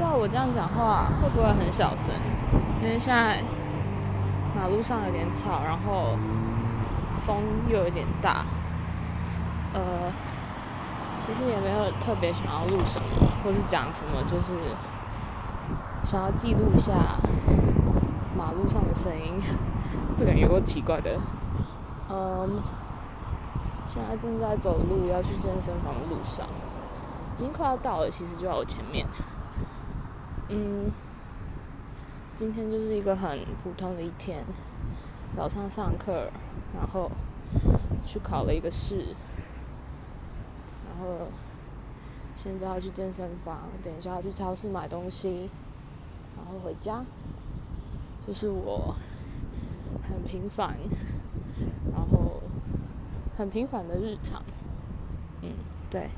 不知道我这样讲话会不会很小声，因为现在马路上有点吵，然后风又有点大。呃，其实也没有特别想要录什么，或是讲什么，就是想要记录一下马路上的声音。这个有够奇怪的。嗯，现在正在走路要去健身房的路上，已经快要到了，其实就在我前面。嗯，今天就是一个很普通的一天，早上上课，然后去考了一个试。然后现在要去健身房，等一下要去超市买东西，然后回家。就是我很平凡，然后很平凡的日常。嗯，对。